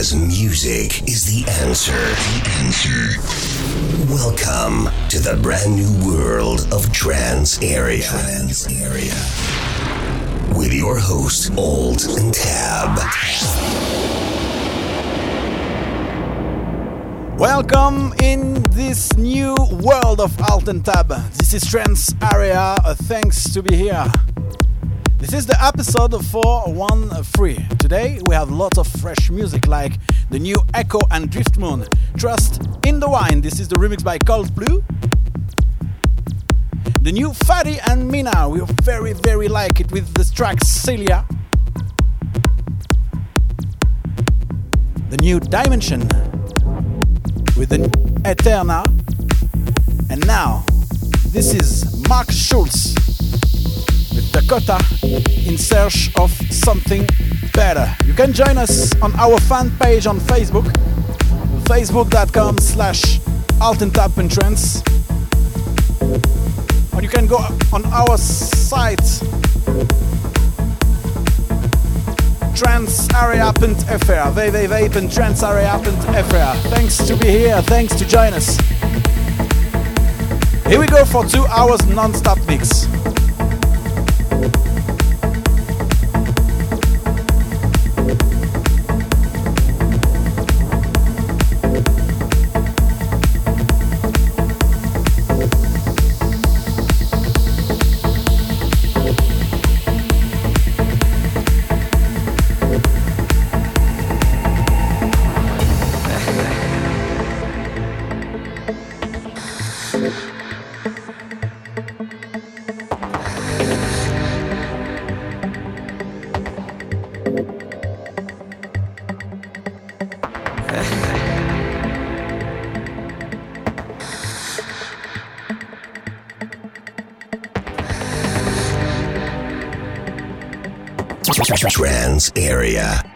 because music is the answer. The answer. Welcome to the brand new world of Trance Area. Trance Area. With your host, Alt and Tab. Welcome in this new world of Alt and Tab. This is Trance Area. Uh, thanks to be here. This is the episode 413. Today we have lots of fresh music like the new Echo and Driftmoon. Trust in the Wine. This is the remix by Cold Blue. The new Fady and Mina. We very, very like it with the track Celia. The new Dimension with the Eterna. And now, this is Markus Schulz Dakota in search of something better. You can join us on our fan page on Facebook, facebook.com slash altentap and. Or you can go on our site trancearea.fr www.trancearea.fr Thanks to be here, thanks to join us. Here we go for two hours non-stop mix. Trance Area.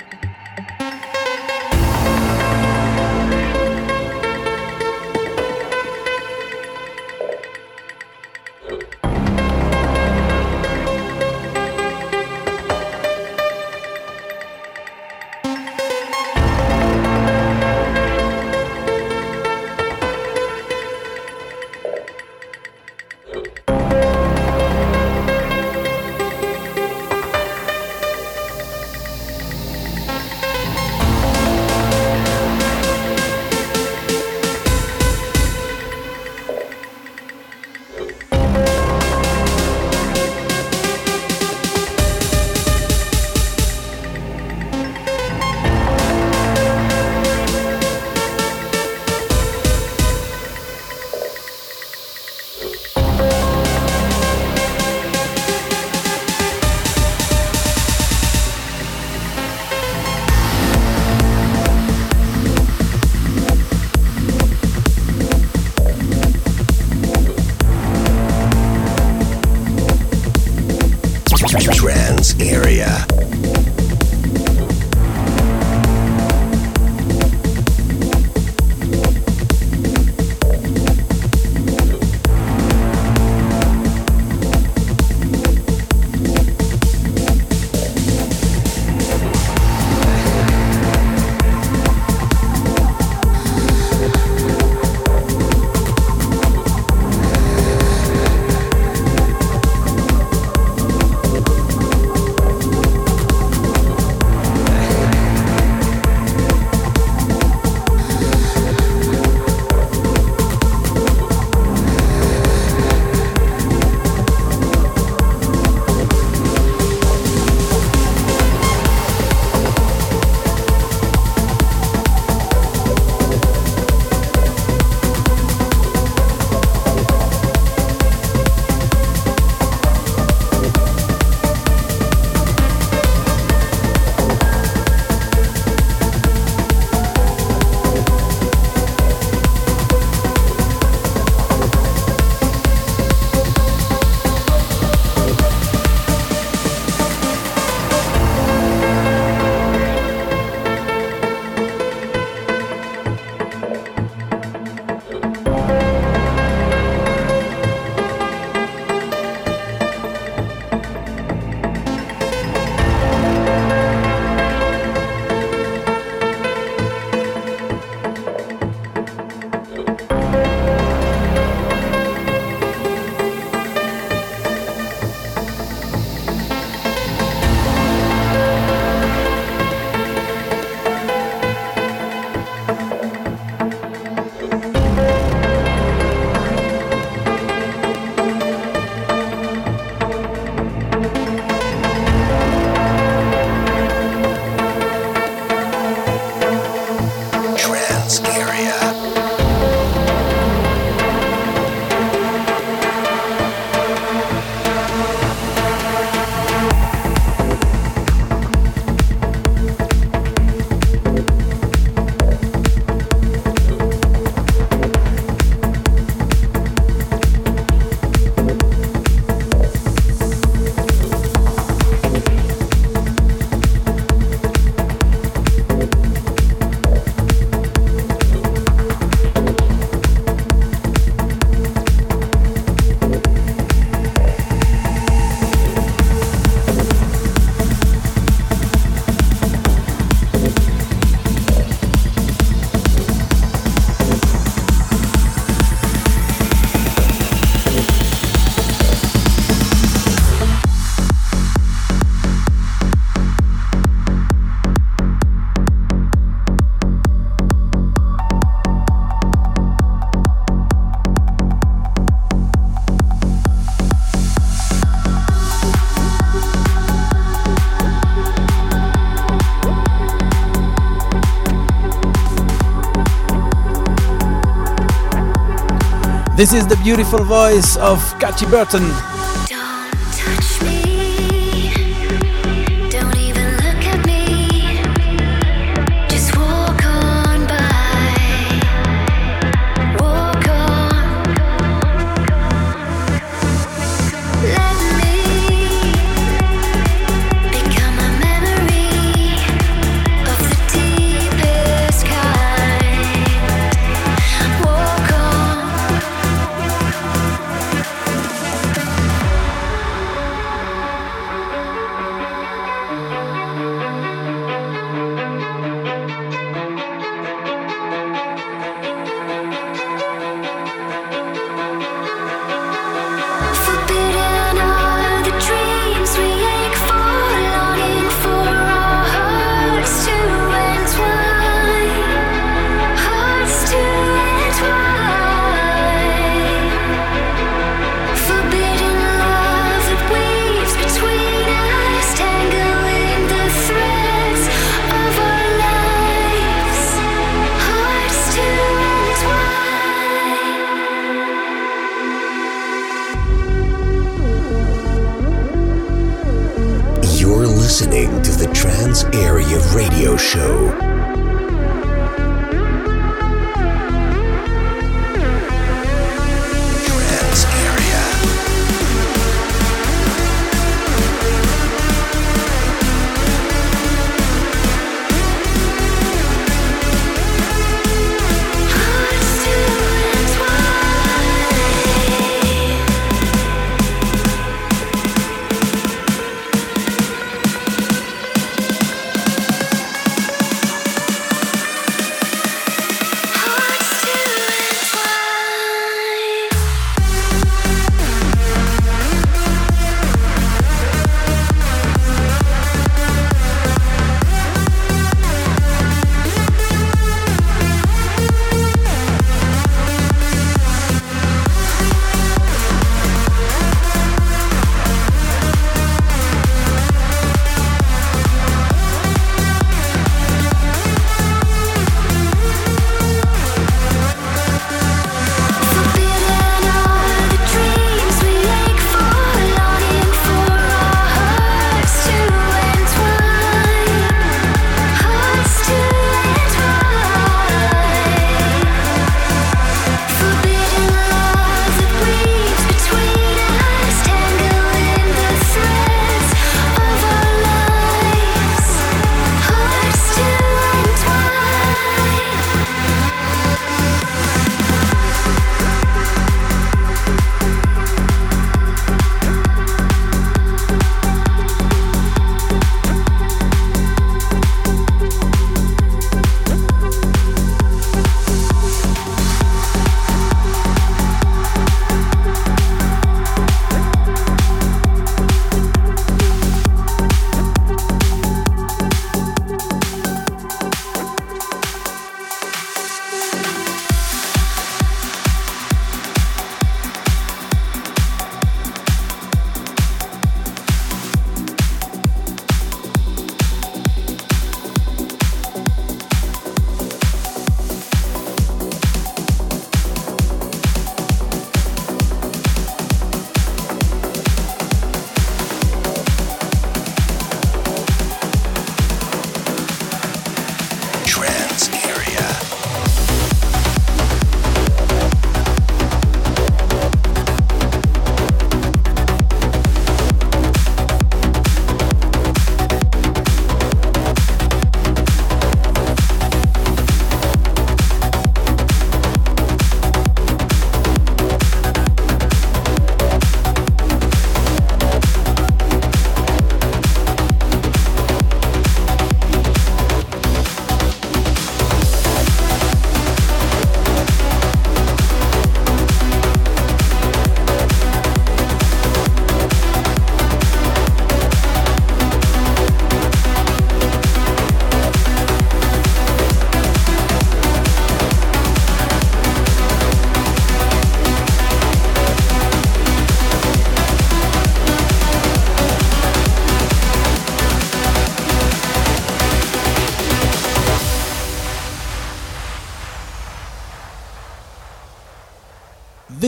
This is the beautiful voice of Katy Burton. Trance Area Radio Show.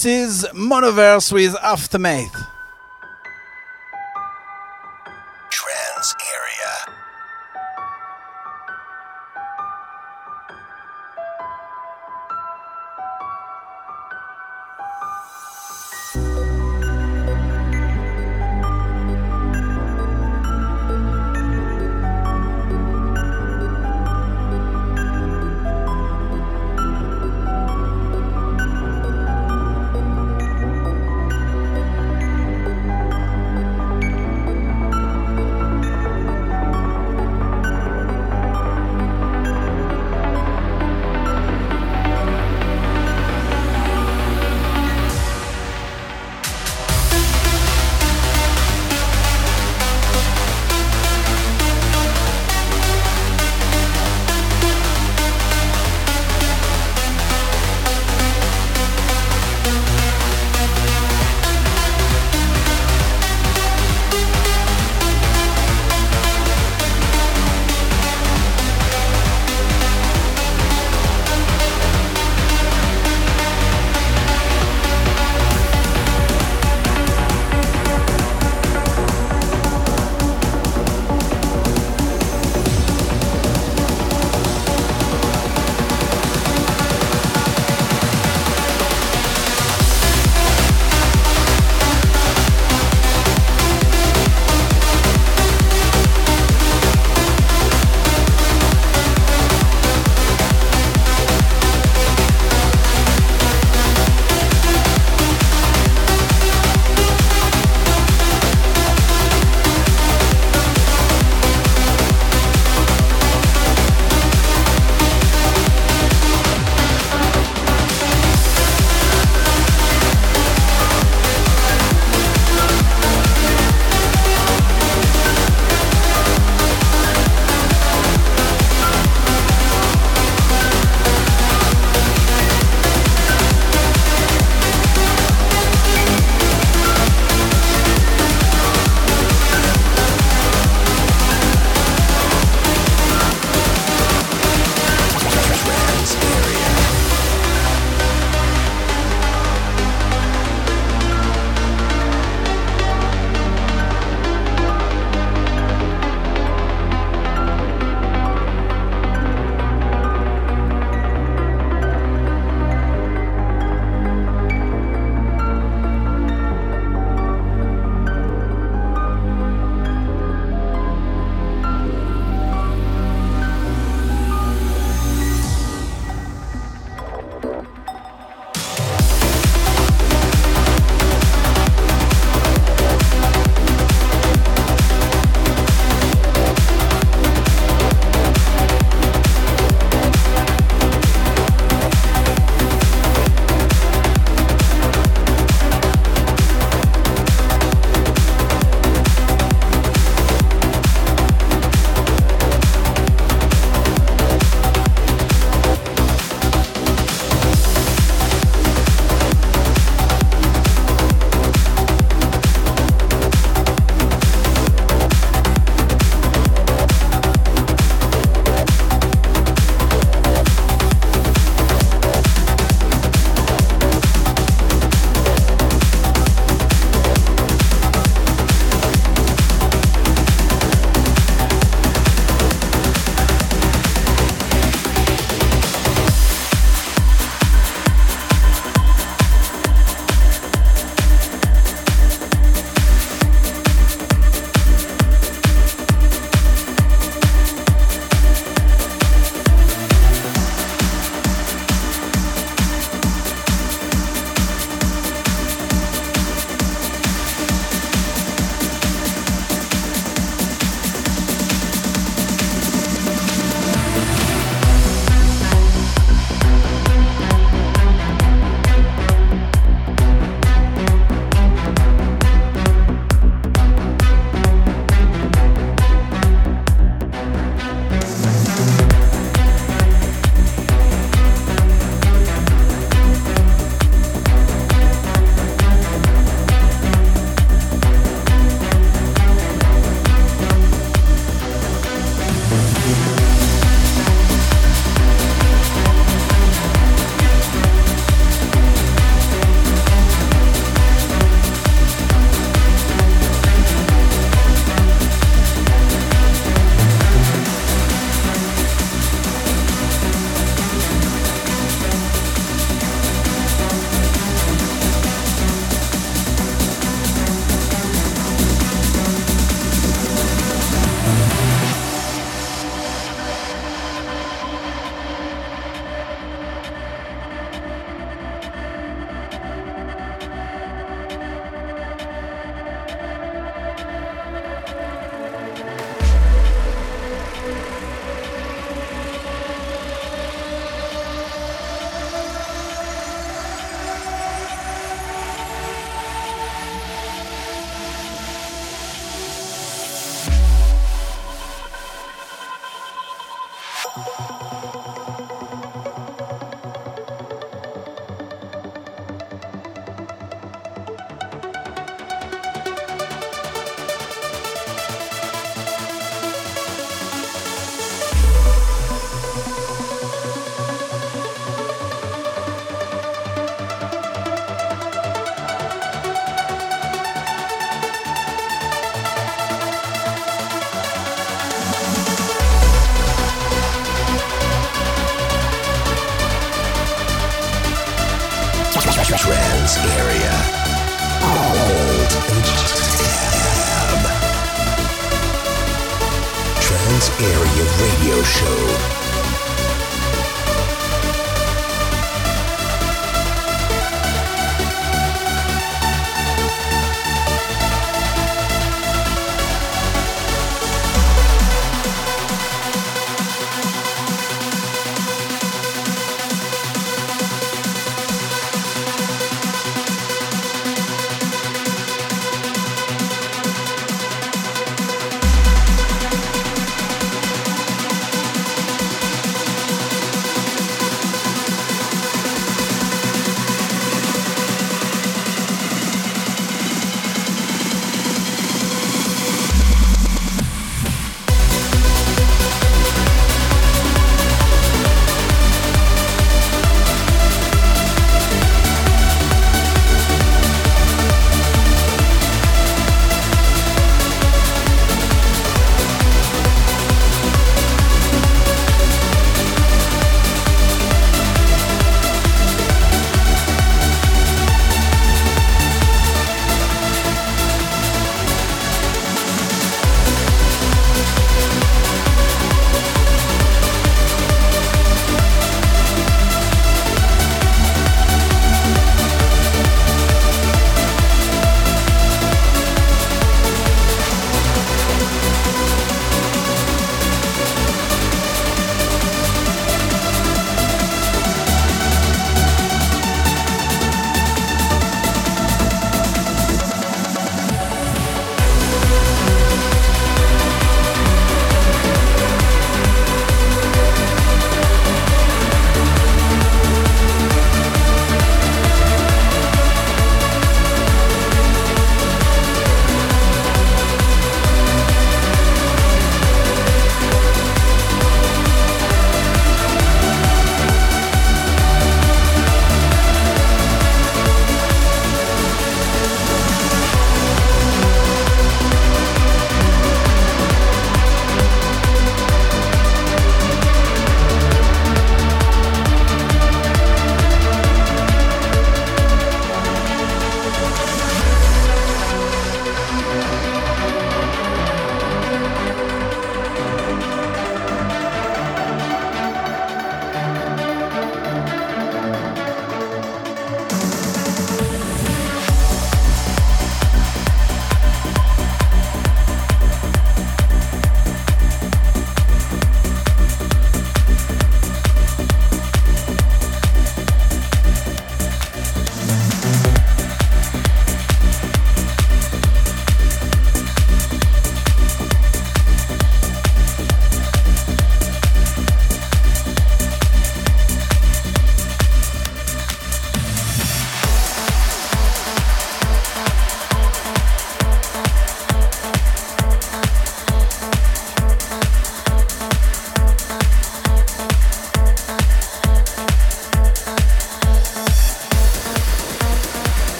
This is Monoverse with Aftermath.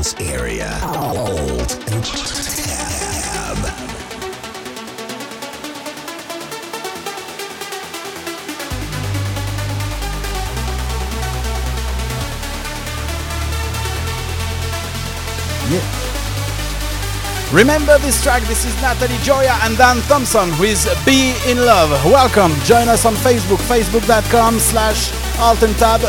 Trance area. Alt and tab. Yeah. Remember this track, this is Natalie Joya and Dan Thompson with Be In Love. Welcome, join us on Facebook, facebook.com slash alt and tab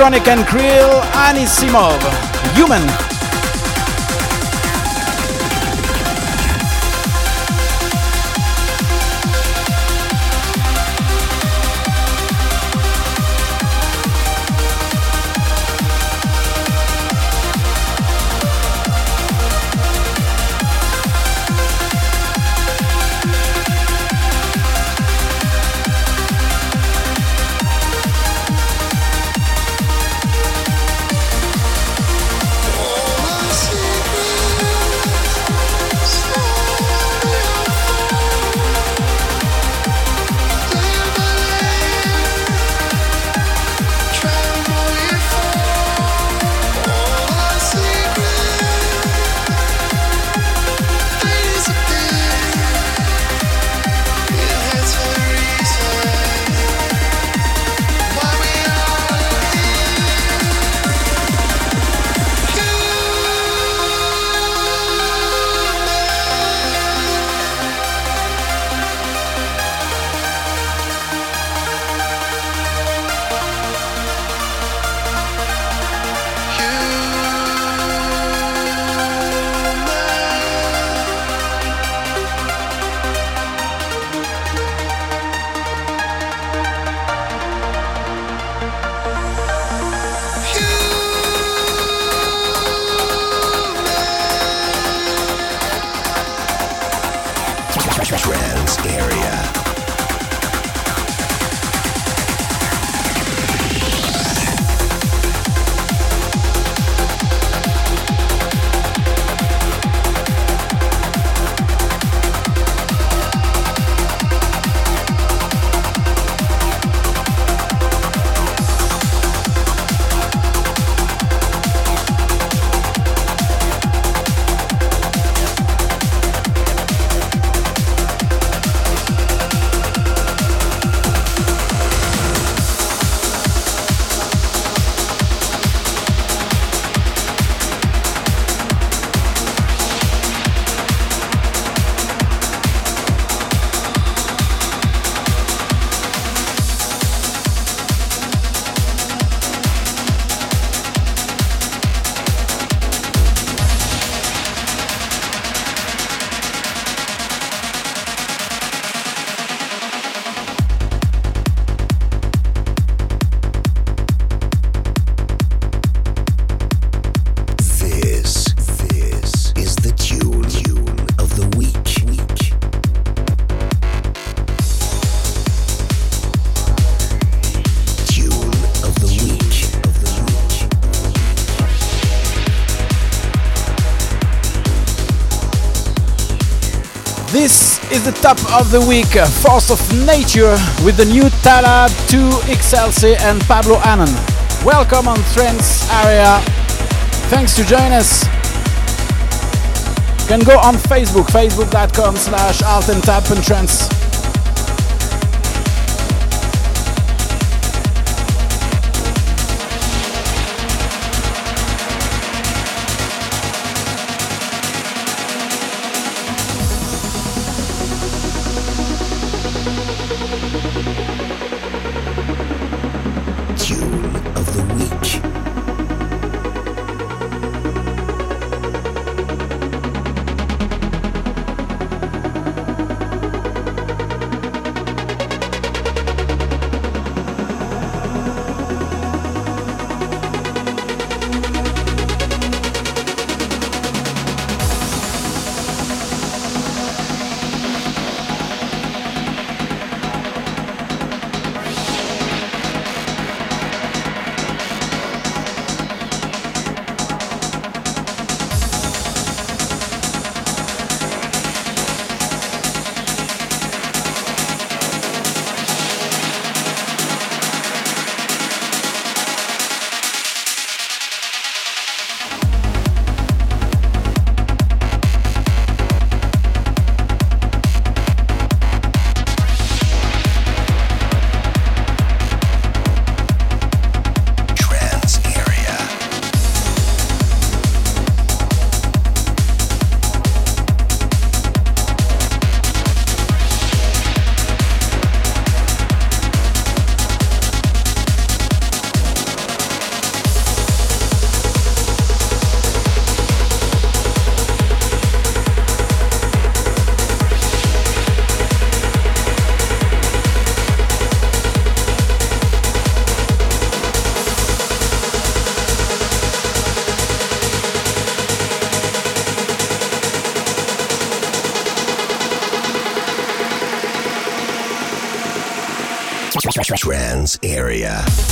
Electronic and Kirill Anisimov. Human. The top of the week. Uh, Force of Nature with the new Tala 2 XLC and Pablo Annan. Welcome on Trance Area. Thanks to join us. You can go on Facebook, facebook.com slash art and tap and trance. Area.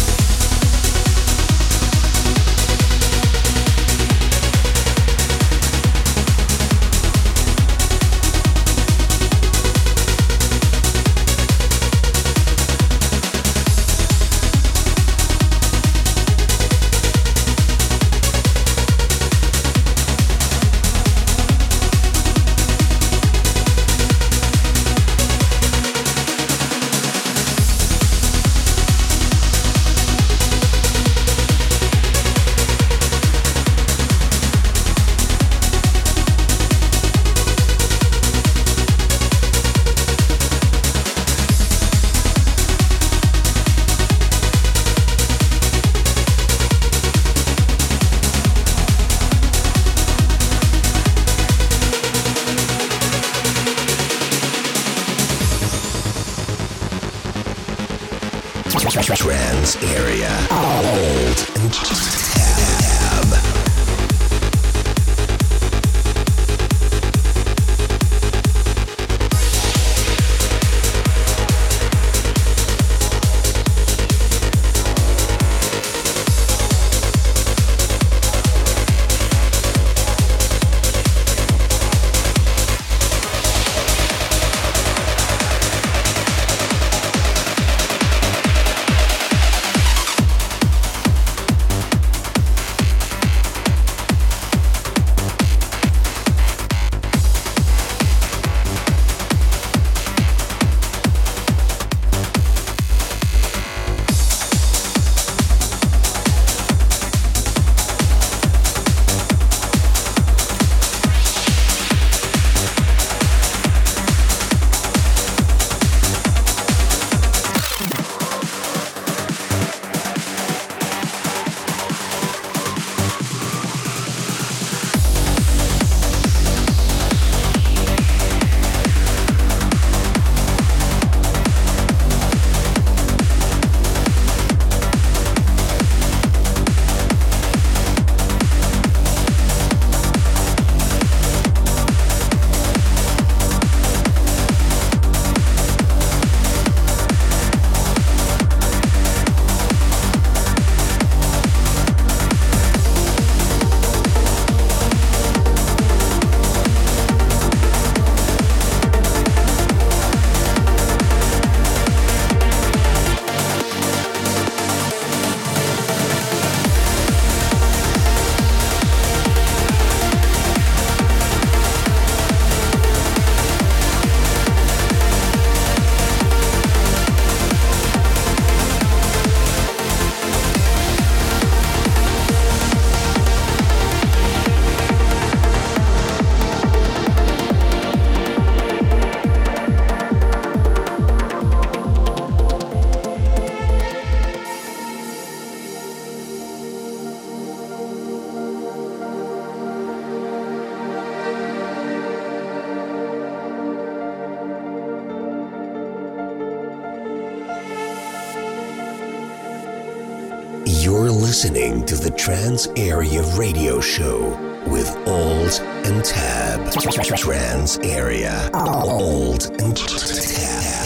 Listening to the Trance Area Radio Show with Old and Tab. Trance Area. Old and Tab.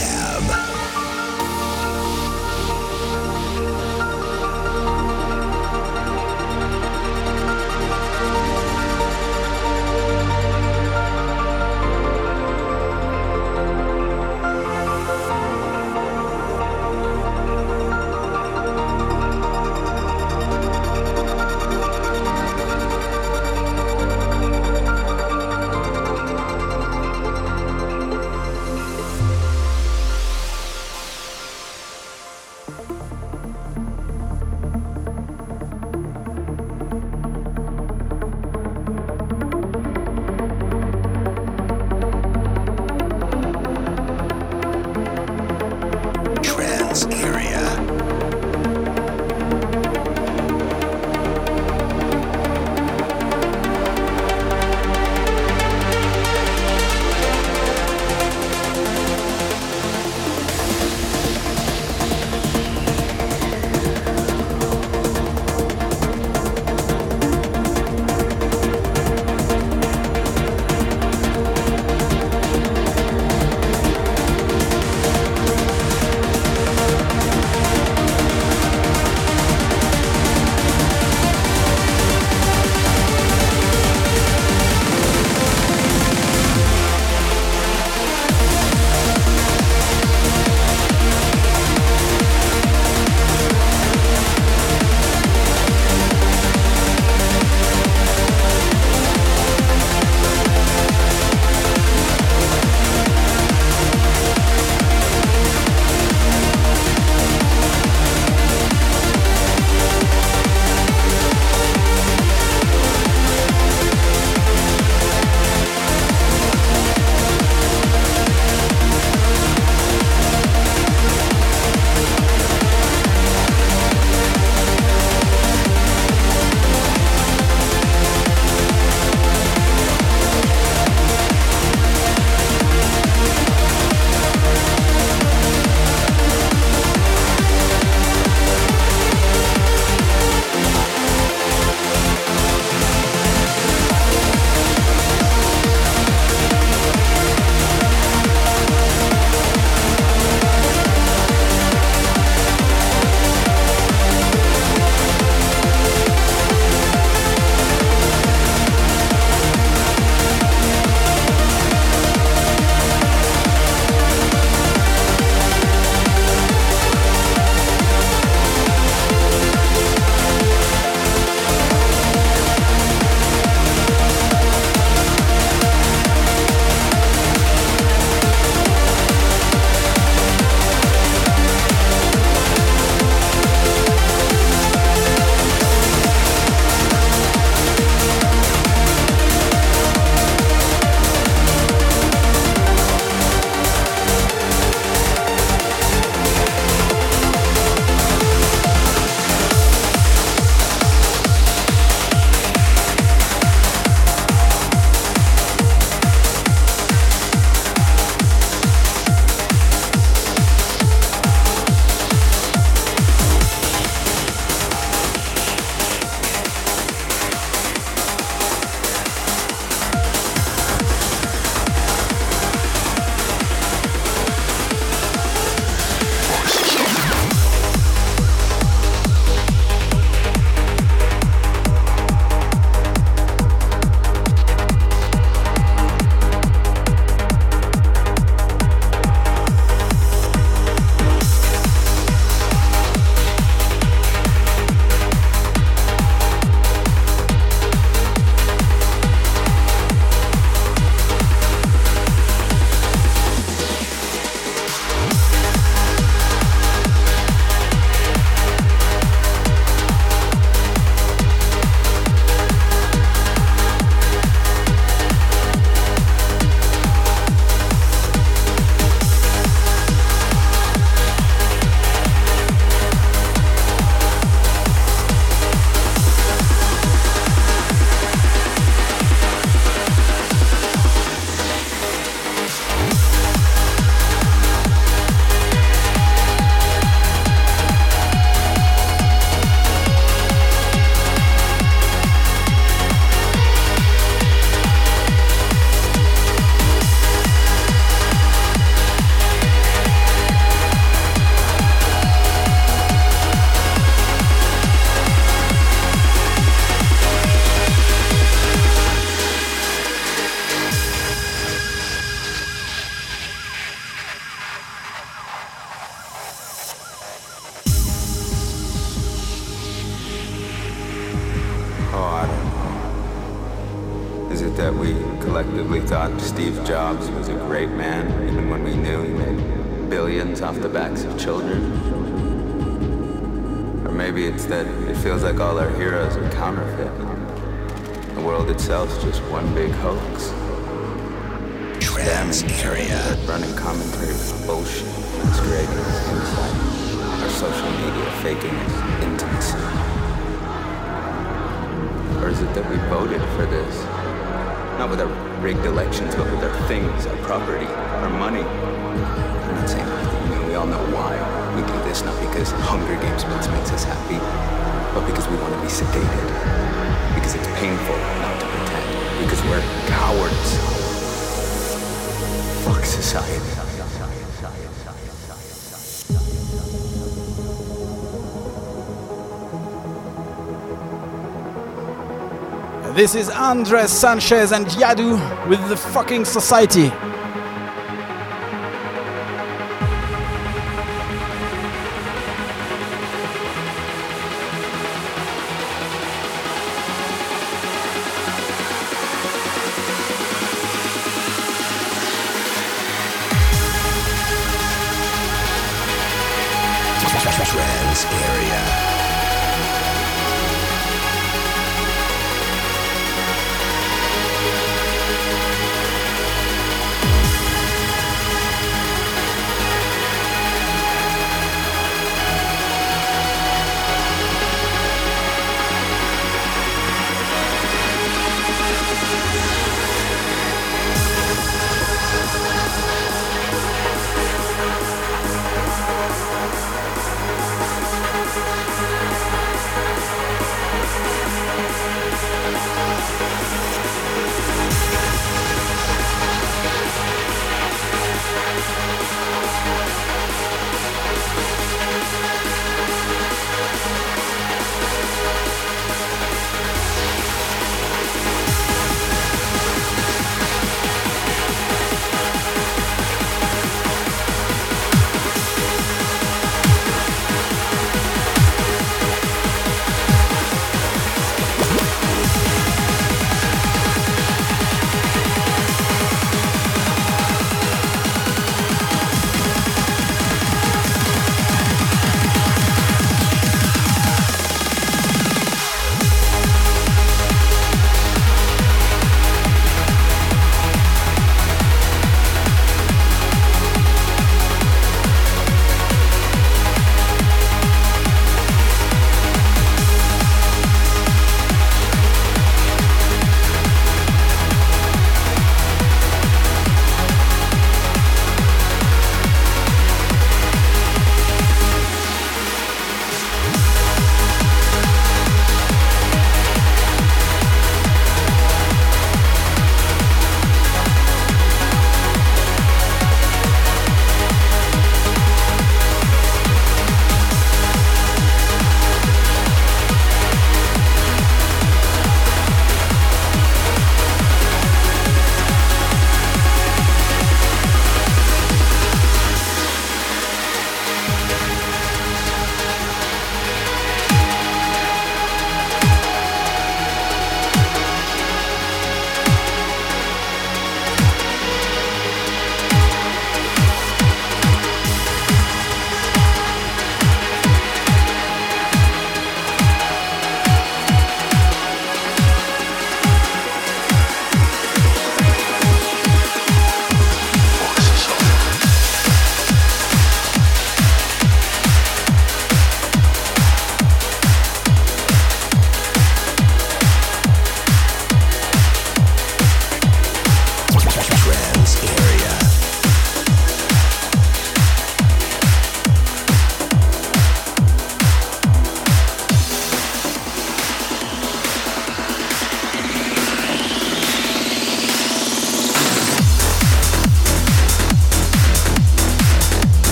This is Andres Sanchez and Yadu with the fucking society.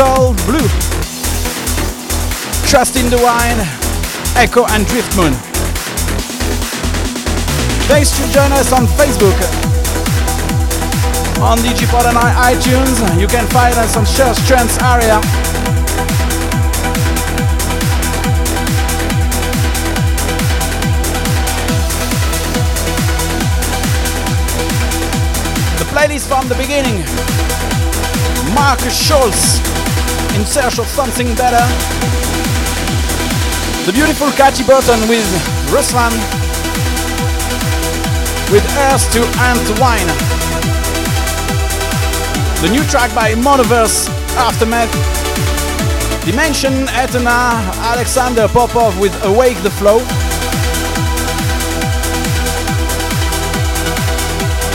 Cold Blue, Trust in the Wine, Echo and Drift Moon. Thanks to join us on Facebook, on Digipod and iTunes. You can find us on Search Trance Area. playlist from the beginning. Markus Schulz in search of something better. The beautiful Catchy Burton with Ruslan with Earth to Ant Wine. The new track by Monoverse Aftermath. Dimension Etna Alexander Popov with Awake the Flow.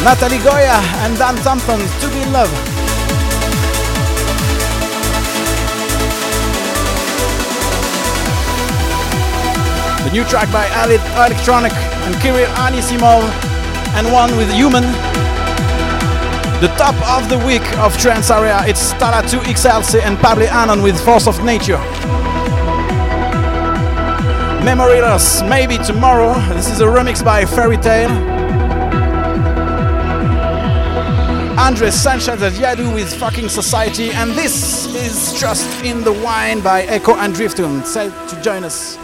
Natalie Gioia and Dan Thompson To Be in Love. The new track by Alid Electronic and Kirill Anisimov and one with Human. The top of the week of trance area, it's Talla 2XLC and Pablo Anon with Force of Nature. Memoryless, maybe tomorrow. This is a remix by Fairy Tale. Andres Sanchez at Yadu with Fucking Society, and this is Just in the Wine by Echo and Driftun. Say to join us.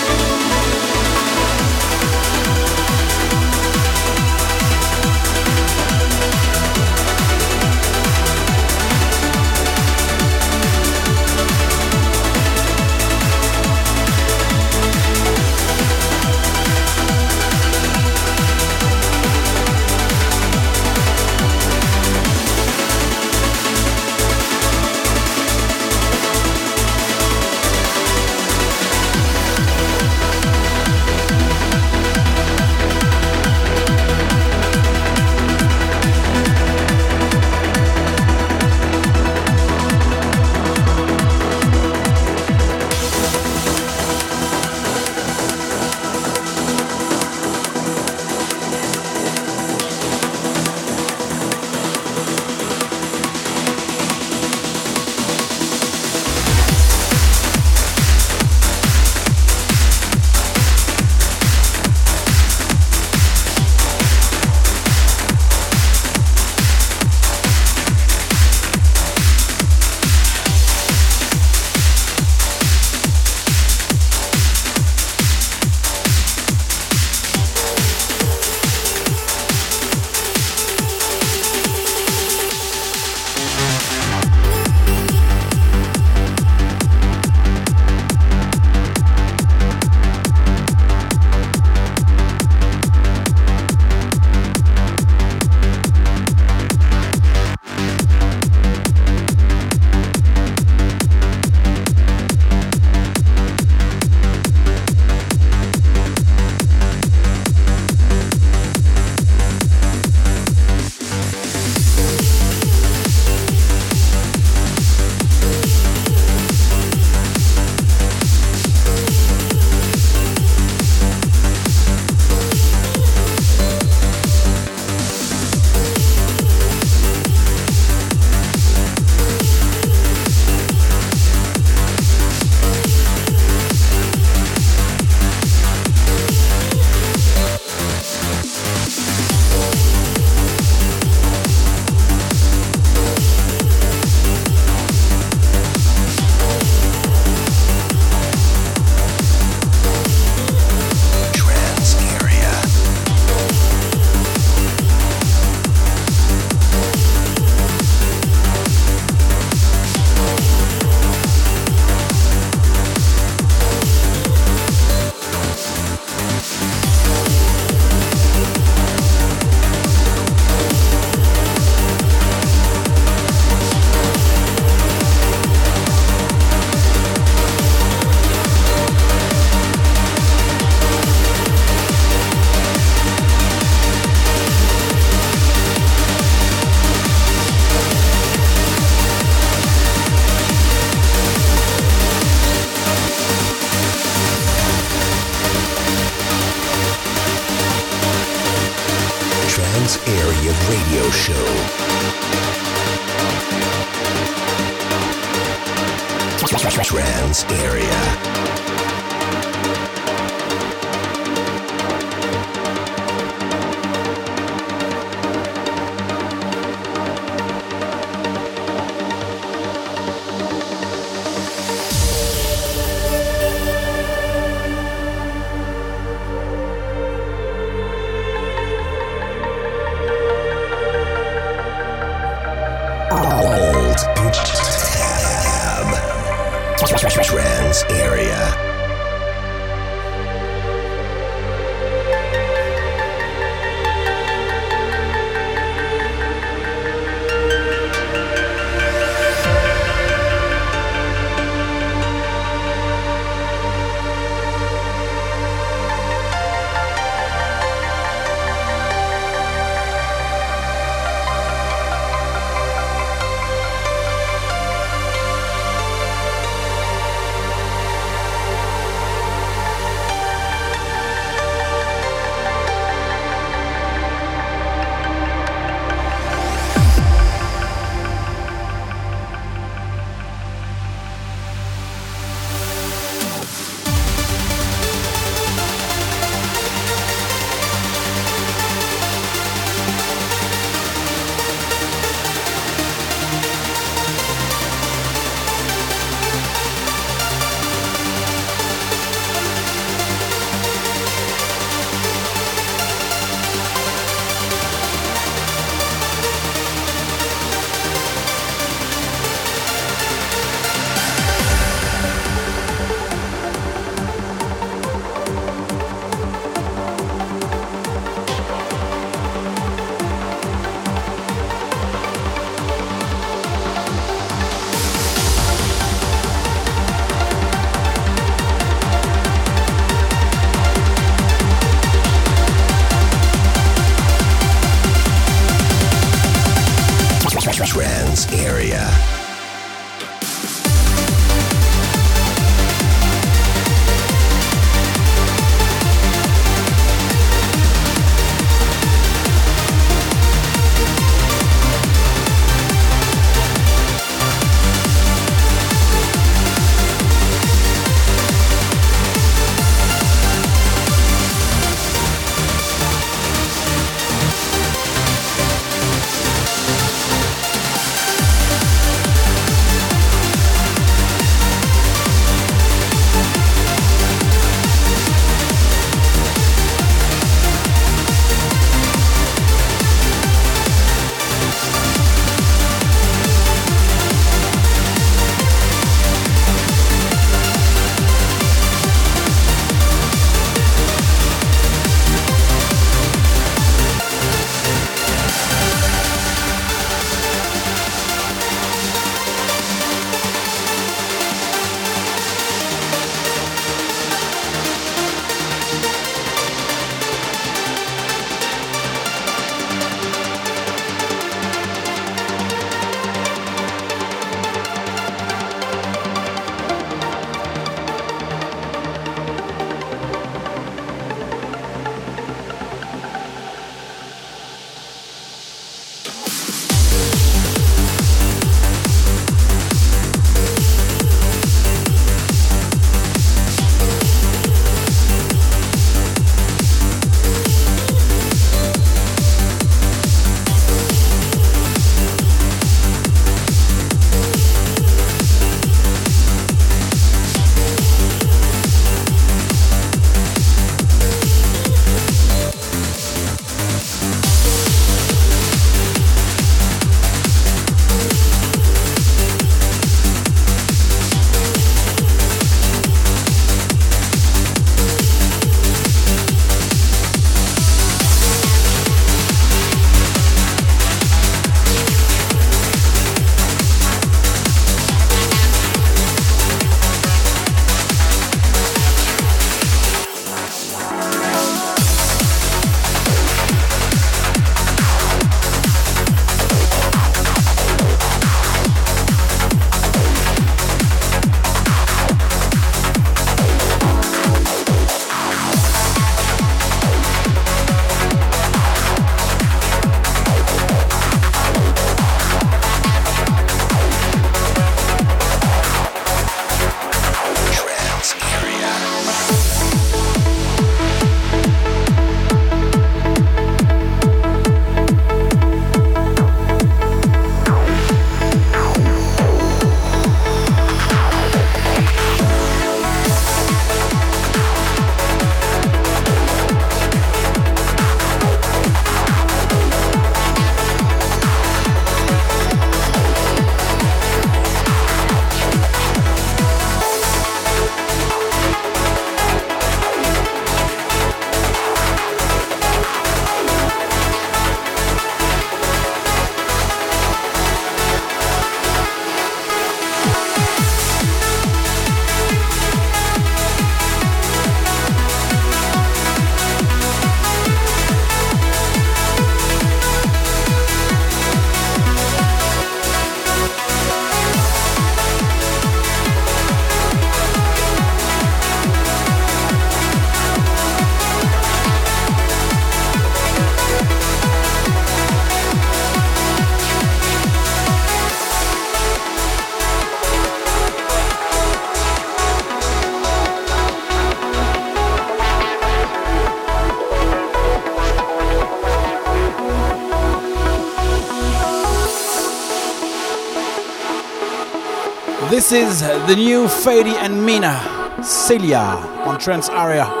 This is the new Fady and Mina, Celia on Trance Area.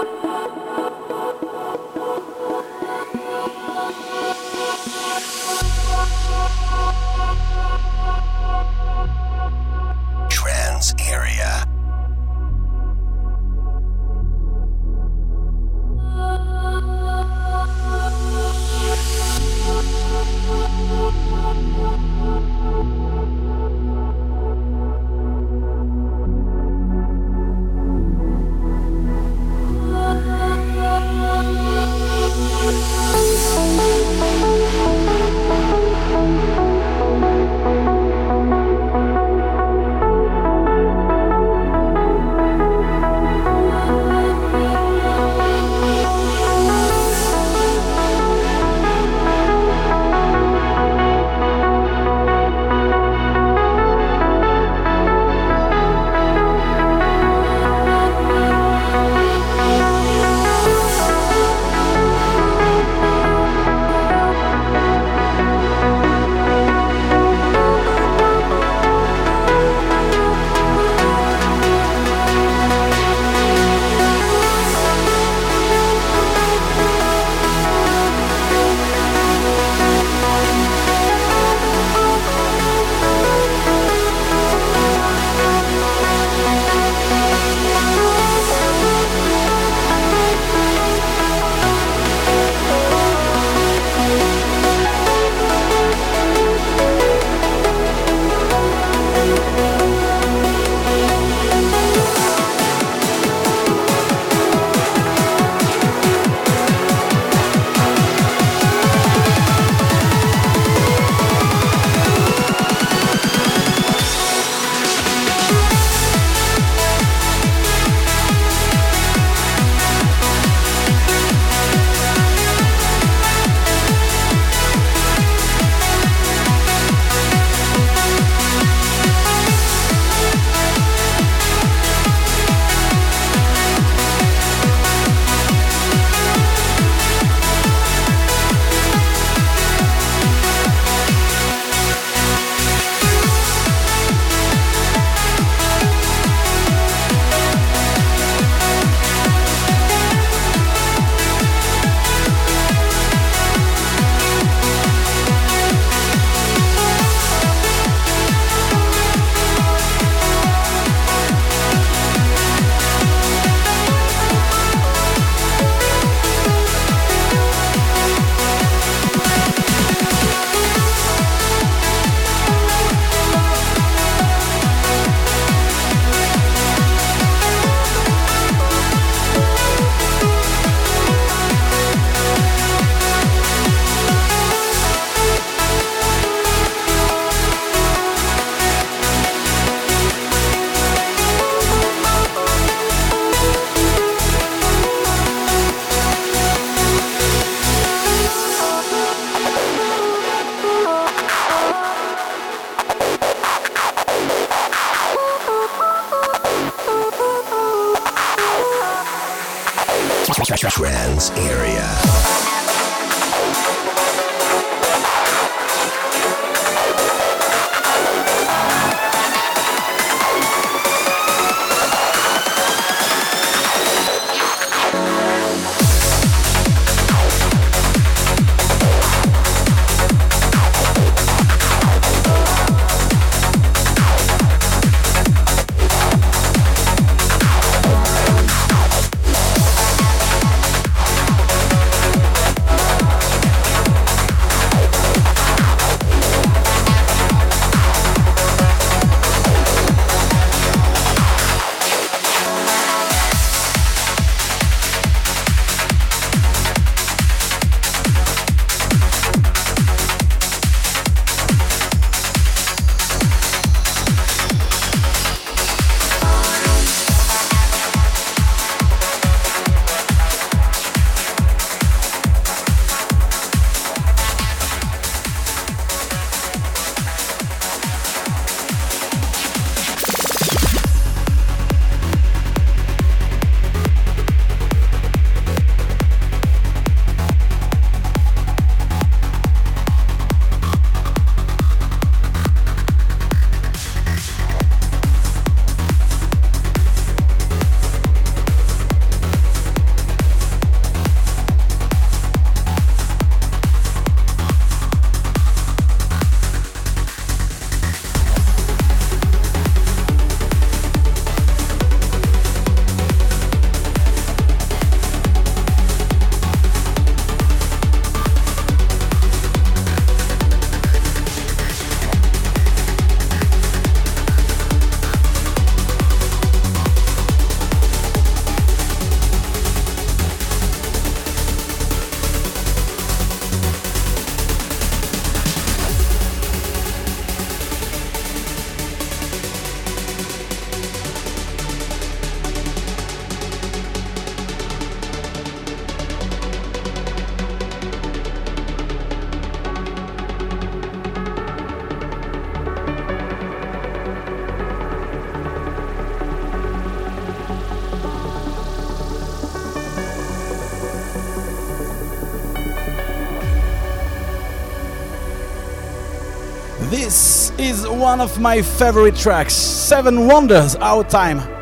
Is one of my favorite tracks, Seven Wonders Our Time.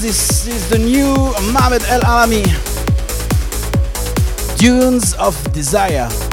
This is the new Mohamed El Alami Dunes of Desire.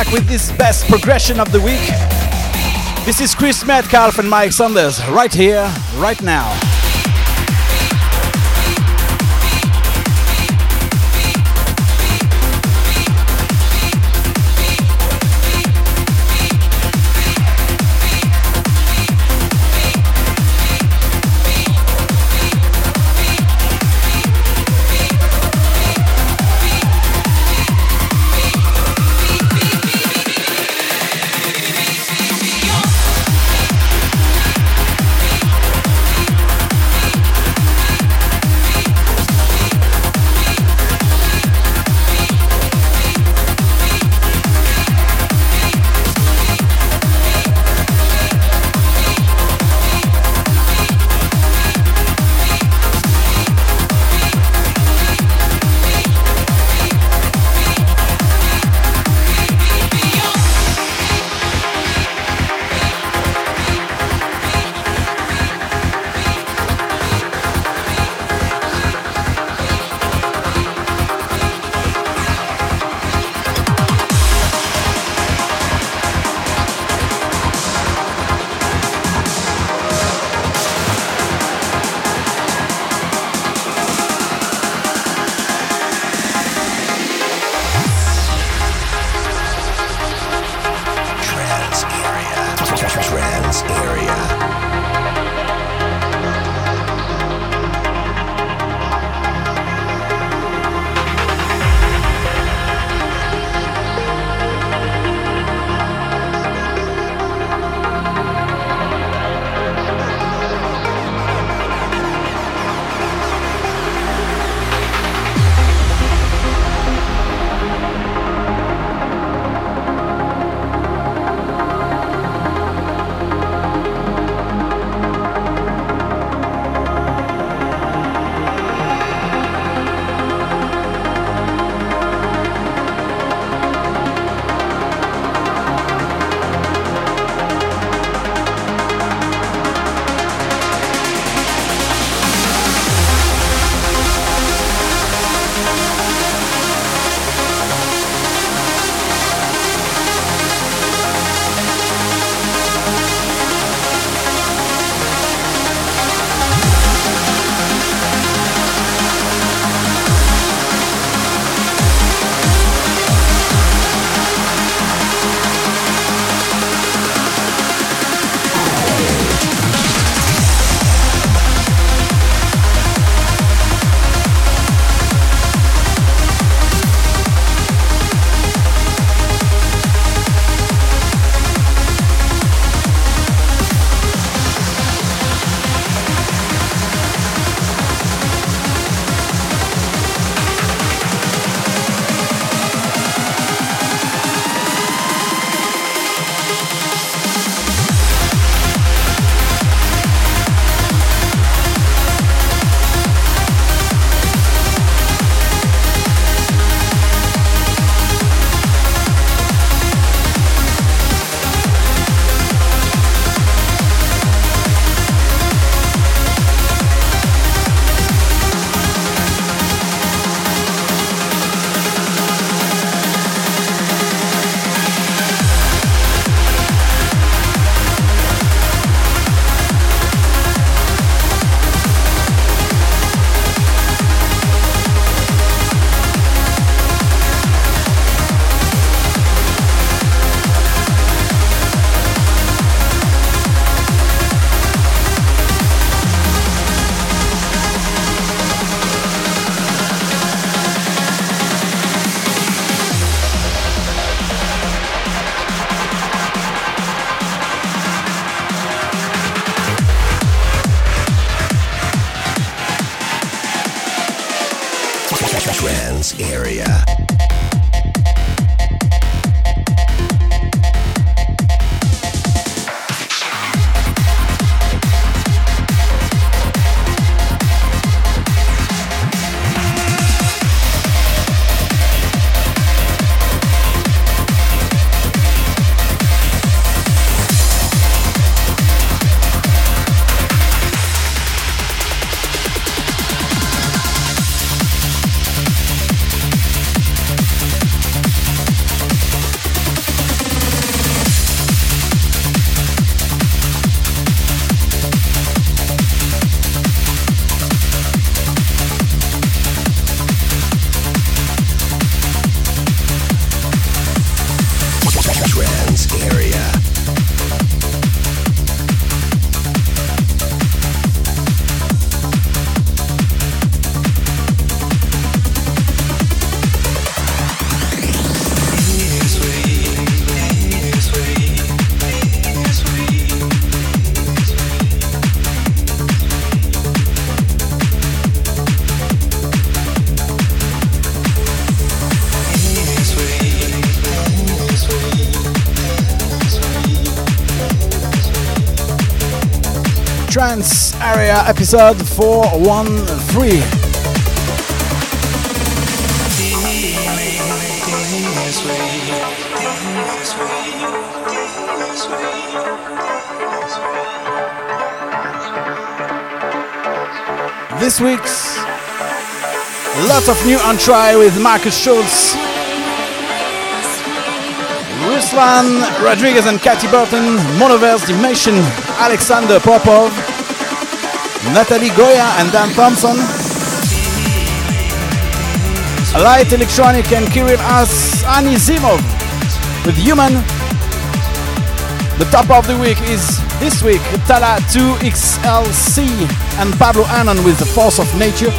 Track with this best progression of the week. This is Chris Metcalfe and Mike Saunders right here, right now. Trance Area episode 413. This week's lots of new on with Markus Schulz, Ruslan Rodriguez and Cathy Burton, Monoverse Dimension, Alexander Popov, Natalie Gioia and Dan Thompson. Light Electronic and Kirill As Zimov with Human. The top of the week is this week Talla 2XLC and Pablo Annon with The Force of Nature.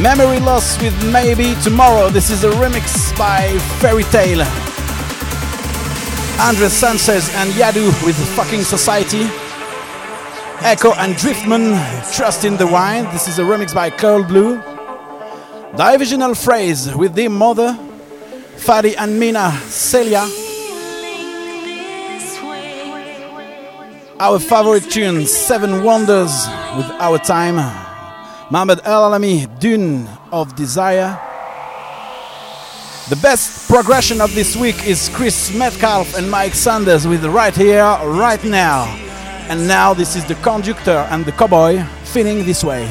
Memory Loss with Maybe Tomorrow. This is a remix by Fairy Tale. Andres Sanchez and Yadu with Fucking Society. Echo and Driftman, Trust in the Wine. This is a remix by Curl Blue. Divisional Phrase with the Mother. Fady and Mina, Celia. Our favorite tune, Seven Wonders with Our Time. Mohamed El Alami, Dune of Desire. The best progression of this week is Chris Metcalfe and Mike Sanders with Right Here, Right Now. And now this is the conductor and the cowboy feeling this way.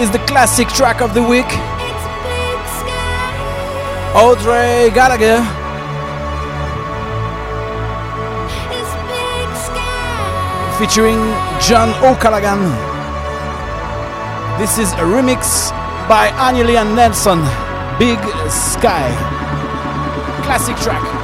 is the classic track of the week. Audrey Gallagher. Featuring John O'Callaghan. This is a remix by Agnelli and Nelson, Big Sky. Classic track.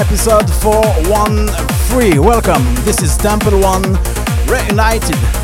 Episode 413. Welcome. This is Temple One Reunited.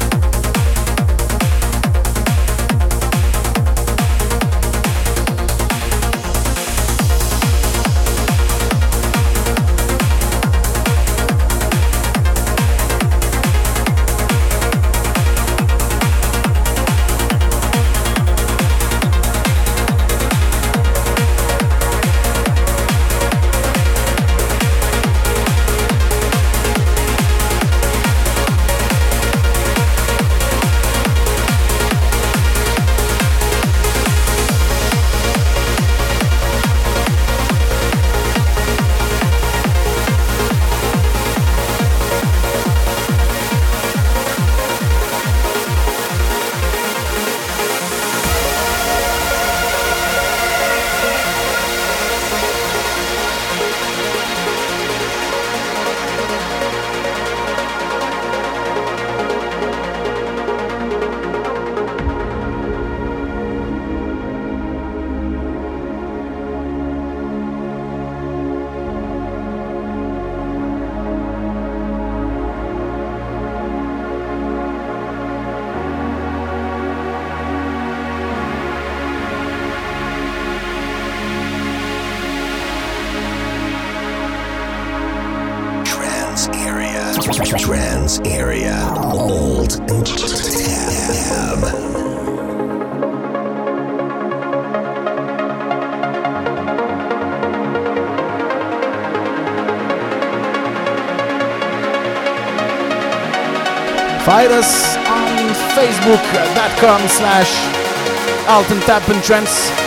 facebook.com slash Alton Tap and Trance.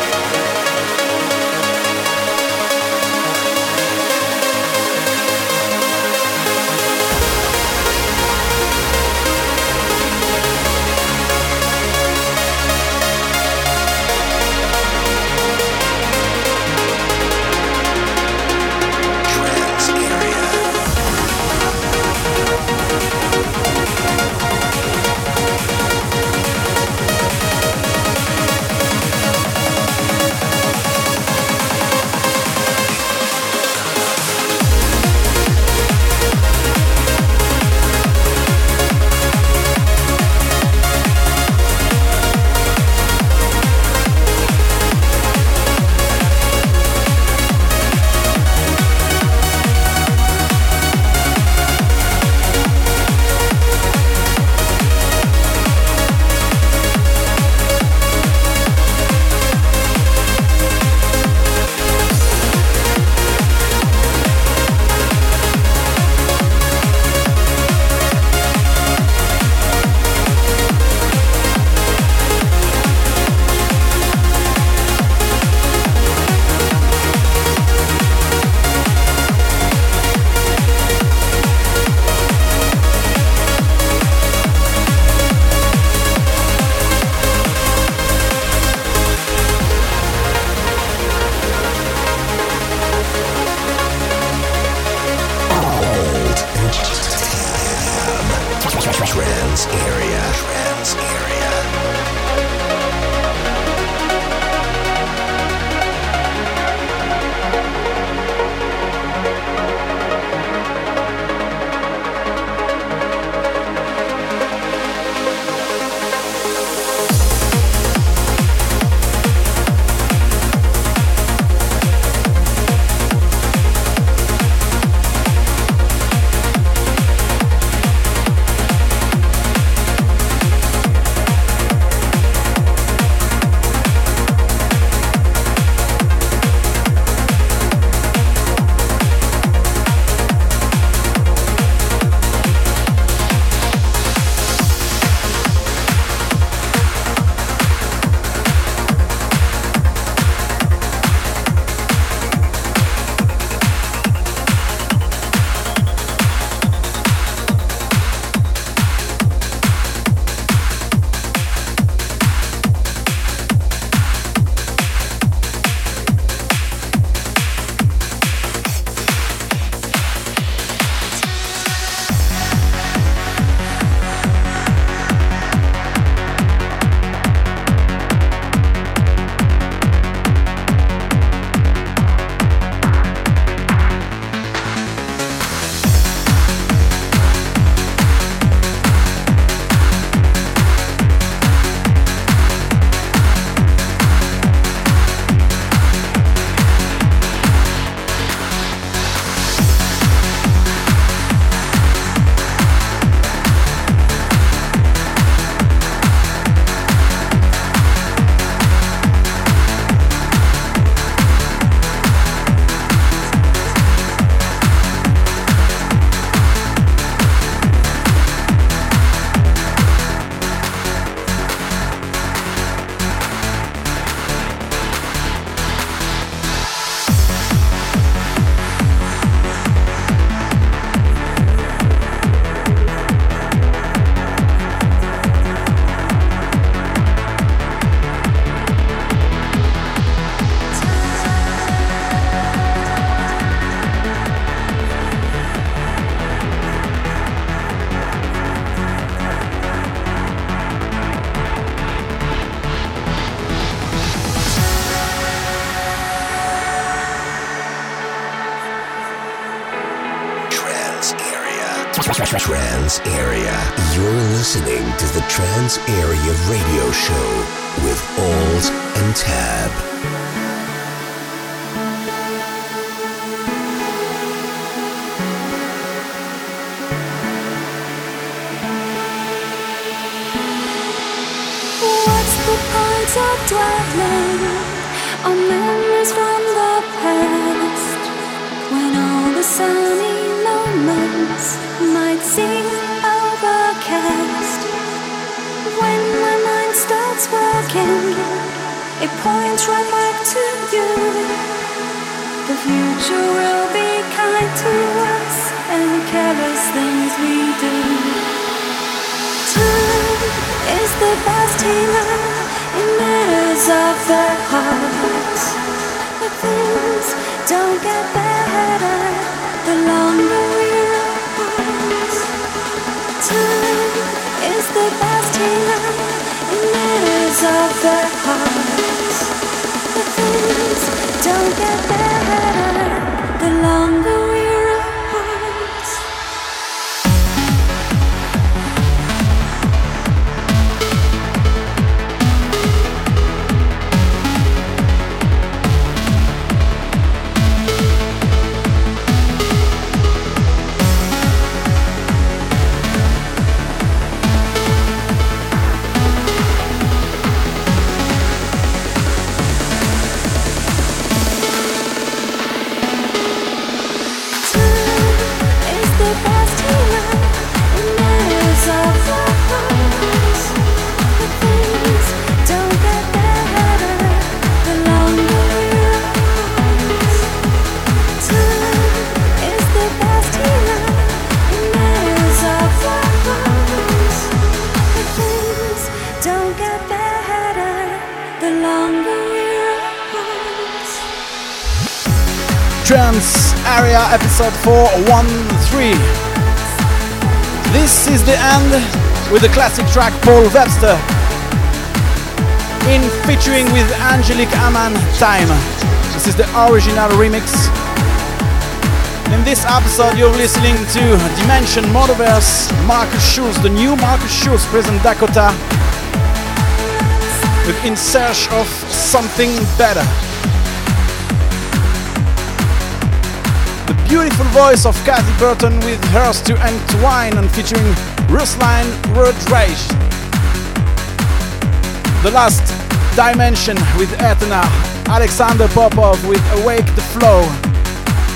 413. This is the end with the classic track Paul Webster in featuring with Angelique Aman Time. This is the original remix. In this episode, you're listening to Dimension Monoverse, Markus Schulz, the new Markus Schulz present Dakota with In Search of Something Better. Beautiful voice of Kathy Burton with hers to entwine and featuring Rusline Road Rage. The last dimension with Etna, Alexander Popov with Awake the Flow,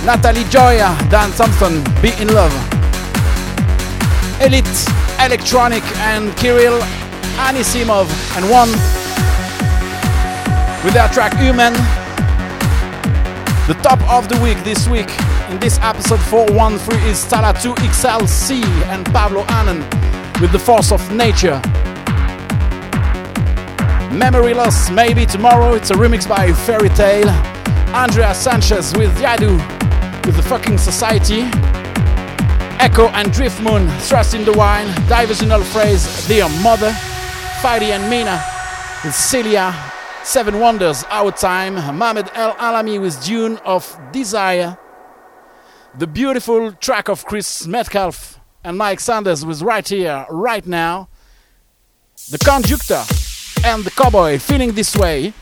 Natalie Gioia, Dan Thompson, Be in Love, Elite Electronic and Kirill Anisimov, and one with their track Human. The top of the week this week in this episode 413 is Talla 2 XLC and Pablo Annan with The Force of Nature. Memory Loss, maybe tomorrow. It's a remix by Fairy Tale. Andrea Sanchez with Yadu with The Fucking Society. Echo and Drift Moon, Thrust in the Wine. Diversional Phrase, Dear Mother. Fady and Mina with Celia. Seven Wonders, Our Time. Mohamed El Alami with Dune of Desire. The beautiful track of Chris Metcalfe and Mike Sanders was right here, right now. The Conductor and the Cowboy feeling this way.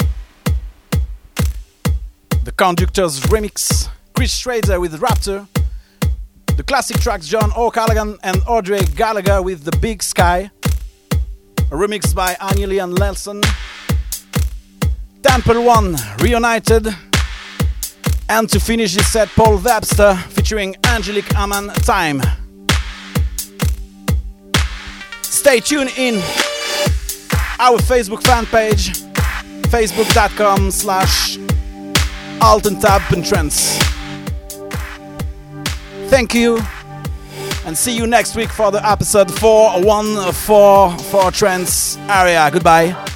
The Conductor's remix, Chris Schrader with Raptor. The classic tracks John O'Callaghan and Audrey Gallagher with The Big Sky. A remix by Agnelli and Nelson. Temple One reunited. And to finish this set, Paul Webster featuring Angelique Aman Time. Stay tuned in our Facebook fan page, facebook.com slash Altentab Trends. Thank you and see you next week for the episode 414 for Trance Area. Goodbye.